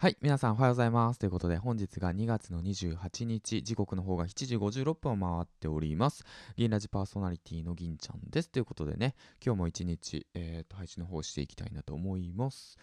はい、皆さんおはようございます。ということで、本日が2月の28日、時刻の方が7時56分を回っております。銀ラジパーソナリティの銀ちゃんです。ということでね、今日も一日、えー、配信の方をしていきたいなと思います。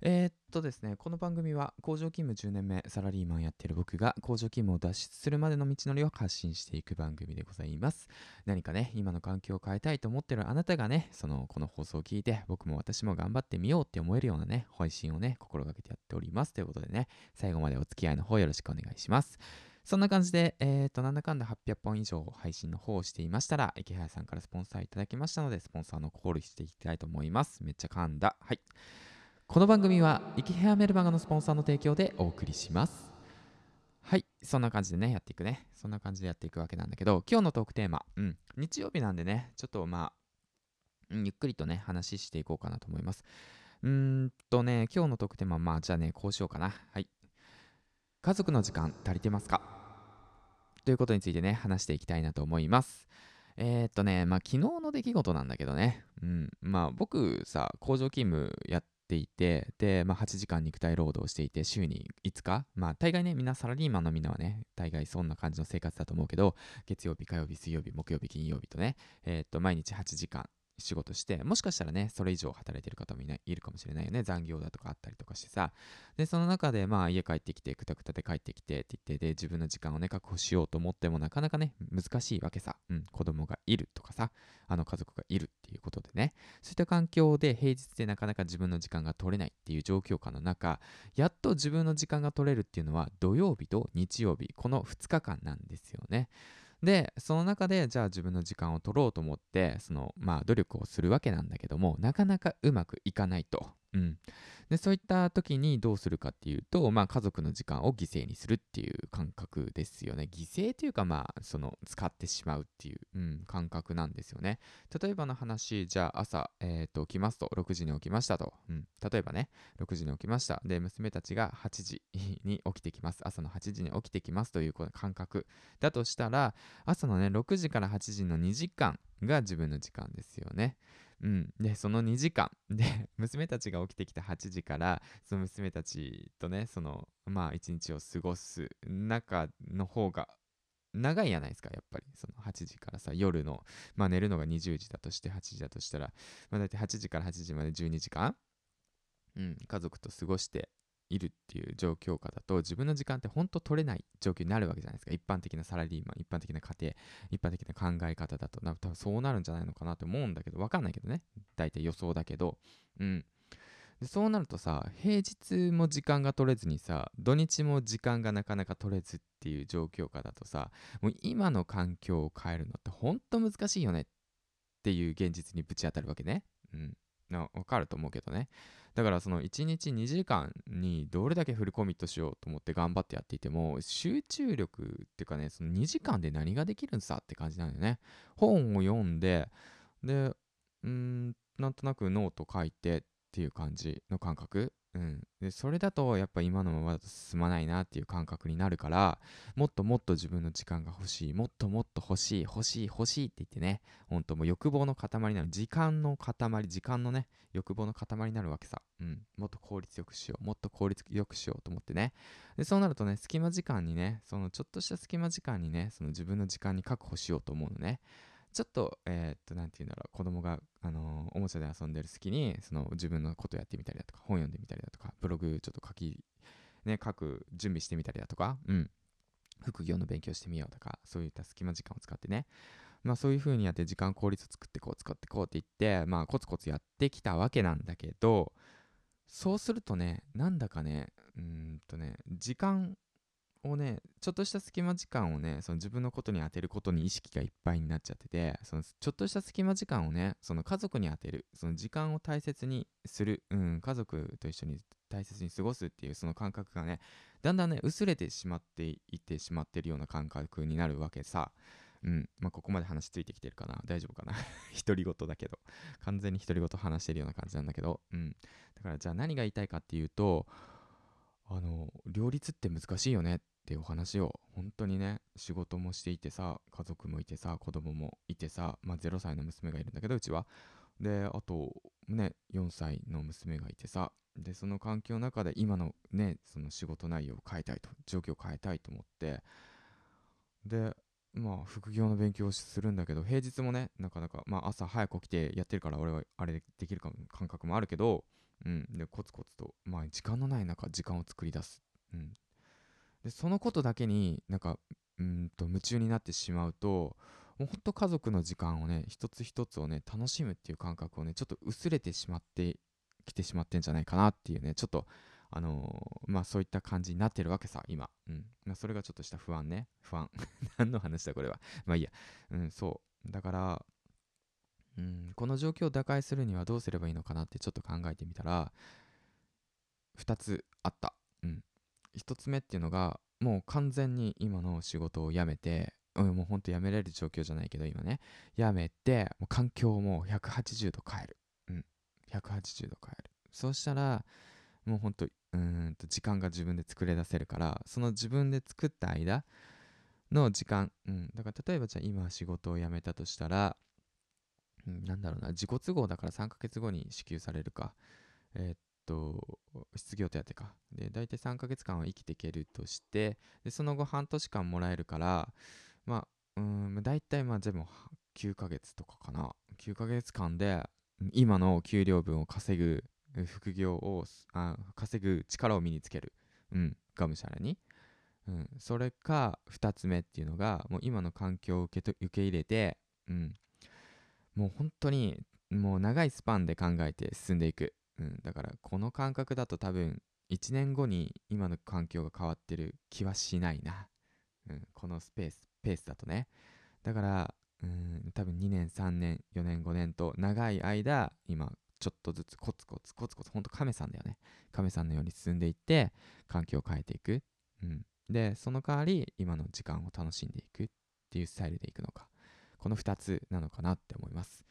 えー、っとですね、この番組は工場勤務10年目サラリーマンやってる僕が工場勤務を脱出するまでの道のりを発信していく番組でございます。何かね、今の環境を変えたいと思ってるあなたがね、その、この放送を聞いて、僕も私も頑張ってみようって思えるようなね、配信をね、心がけてやっております。ということでね、最後までお付き合いの方よろしくお願いします。そんな感じで、えー、と、なんだかんだ800本以上配信の方をしていましたら、池原さんからスポンサーいただきましたので、スポンサーのコールしていきたいと思います。めっちゃ噛んだ。はい。この番組は、池原メルマガのスポンサーの提供でお送りします。はい。そんな感じでね、やっていくね。そんな感じでやっていくわけなんだけど、今日のトークテーマ、うん。日曜日なんでね、ちょっとまあ、ゆっくりとね、話していこうかなと思います。うーんとね、今日のトークテーマ、まあ、じゃあね、こうしようかな。はい。家族の時間足りてますか？ということについてね、話していきたいなと思います。えー、っとね、まあ、昨日の出来事なんだけどね、うん、まあ、僕さ、工場勤務やっていて、で、まあ、8時間肉体労働していて、週に5日、まあ、大概ね、みんなサラリーマンのみんなはね、大概そんな感じの生活だと思うけど、月曜日、火曜日、水曜日、木曜日、金曜日とね、えー、っと、毎日8時間、仕事してもしかしたらねそれ以上働いてる方もいないるかもしれないよね残業だとかあったりとかしてさ。でその中でまあ家帰ってきてくたくたで帰ってきてって言ってで自分の時間をね確保しようと思ってもなかなかね難しいわけさ、うん、子供がいるとかさあの家族がいるっていそういった環境で平日でなかなか自分の時間が取れないっていう状況下の中やっと自分の時間が取れるっていうのは土曜日と日曜日この2日間なんですよね。でその中でじゃあ自分の時間を取ろうと思ってそのまあ努力をするわけなんだけどもなかなかうまくいかないと、うん、でそういった時にどうするかっていうとまあ家族の時間を犠牲にするっていう感覚ですよね。犠牲というかまあその使ってしまうっていう、うん、感覚なんですよね。例えばの話じゃあ朝、えー、と起きますと6時に起きましたと、うん、例えばね6時に起きました。で娘たちが8時に起きてきます。朝の8時に起きてきますという感覚だとしたら朝のね6時から8時の2時間が自分の時間ですよね。うん、でその2時間。で娘たちが起きてきた8時からその娘たちとねそのまあ一日を過ごす中の方が長いじゃないですかやっぱり。その8時からさ夜のまあ寝るのが20時だとして8時だとしたら、まあ、大体8時から8時まで12時間、うん、家族と過ごして。いるっていう状況下だと自分の時間って本当取れない状況になるわけじゃないですか。一般的なサラリーマン一般的な家庭一般的な考え方だと。多分そうなるんじゃないのかなと思うんだけど分かんないけどね。大体予想だけど。うん。でそうなるとさ平日も時間が取れずにさ土日も時間がなかなか取れずっていう状況下だとさもう今の環境を変えるのって本当難しいよねっていう現実にぶち当たるわけね。うん。な分かると思うけどね。だからその1日2時間にどれだけフルコミットしようと思って頑張ってやっていても集中力っていうかねその2時間で何ができるんさって感じなんだよね。本を読んででうんなんとなくノート書いてっていう感じの感覚。うん、でそれだとやっぱ今のままだと進まないなっていう感覚になるからもっともっと自分の時間が欲しいもっともっと欲しい欲しい欲しいって言ってねほんともう欲望の塊になる時間の塊時間のね欲望の塊になるわけさ、うん、もっと効率よくしようもっと効率よくしようと思ってね。でそうなるとね隙間時間にねそのちょっとした隙間時間にねその自分の時間に確保しようと思うのね。ちょっと、えーっと、なんて言うんだろう、子供が、あのーおもちゃで遊んでる隙に、その自分のことやってみたりだとか、本読んでみたりだとか、ブログちょっと書き、ね、書く準備してみたりだとか、うん、副業の勉強してみようとか、そういった隙間時間を使ってね、まあそういう風にやって時間効率を作ってこう、使ってこうって言って、まあコツコツやってきたわけなんだけど、そうするとね、なんだかね、うんとね、時間をね、ちょっとした隙間時間をね、その自分のことに当てることに意識がいっぱいになっちゃってて、そのちょっとした隙間時間をね、その家族に当てる、その時間を大切にする、うん、家族と一緒に大切に過ごすっていうその感覚がね、だんだんね、薄れてしまっていってしまってるような感覚になるわけさ。うん、まあ、ここまで話ついてきてるかな大丈夫かな独り言だけど。完全に独り言話してるような感じなんだけど。うん。だからじゃあ何が言いたいかっていうと、あの、両立って難しいよねっていうお話を、本当にね、仕事もしていてさ、家族もいてさ、子供もいてさ、まあ0歳の娘がいるんだけど、うちは。であとね4歳の娘がいてさでその環境の中で今のねその仕事内容を変えたいと状況を変えたいと思ってでまあ副業の勉強をするんだけど平日もねなかなかまあ朝早く起きてやってるから俺はあれできるか感覚もあるけどうん。でコツコツとまあ時間のない中時間を作り出す。うん。でそのことだけになんかうんと夢中になってしまうともうほんと家族の時間をね一つ一つをね楽しむっていう感覚をねちょっと薄れてしまってきてしまってんじゃないかなっていうねちょっとあのー、まあそういった感じになってるわけさ今。うん。まあそれがちょっとした不安ね。不安。何の話だこれは。まあいいや。うんそう。だからうんこの状況を打開するにはどうすればいいのかなってちょっと考えてみたら2つあった。うん。1つ目っていうのがもう完全に今の仕事を辞めてうん、もうほんとやめれる状況じゃないけど今ね。やめてもう環境をもう180度変える。うん。180度変える。そうしたらもうほんとうんと時間が自分で作れ出せるからその自分で作った間の時間、うん、だから例えばじゃあ今仕事を辞めたとしたら、なんだろうな自己都合だから3ヶ月後に支給されるかえー、っと失業手当かで大体3ヶ月間は生きていけるとしてでその後半年間もらえるからまあ、うん、大体まあ全部9ヶ月とかかな。9ヶ月間で今の給料分を稼ぐ副業をあ稼ぐ力を身につける。うん、がむしゃらに。うん、それか2つ目っていうのがもう今の環境を受けと受け入れて、うん、もう本当にもう長いスパンで考えて進んでいく、うん、だからこの感覚だと多分1年後に今の環境が変わってる気はしないな、うん、このスペースペースだとね。だからうん多分2年3年4年5年と長い間今ちょっとずつコツコツコツコツほんと亀さんだよね。亀さんのように進んでいって環境を変えていく、うん、でその代わり今の時間を楽しんでいくっていうスタイルでいくのか。この2つなのかなって思います。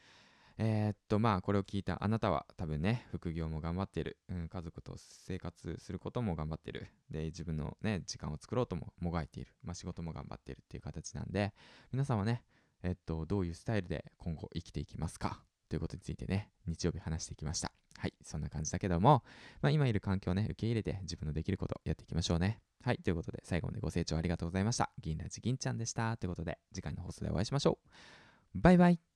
えー、っとまあこれを聞いたあなたは多分ね副業も頑張ってる、うん、家族と生活することも頑張ってる。で自分のね時間を作ろうとももがいている、まあ、仕事も頑張ってるっていう形なんで皆さんはねえっとどういうスタイルで今後生きていきますか？ということについてね日曜日話していきました。はいそんな感じだけども、まあ、今いる環境をね受け入れて自分のできることやっていきましょうね。はいということで最後までご清聴ありがとうございました。銀ラジ銀ちゃんでした。ということで次回の放送でお会いしましょう。バイバイ。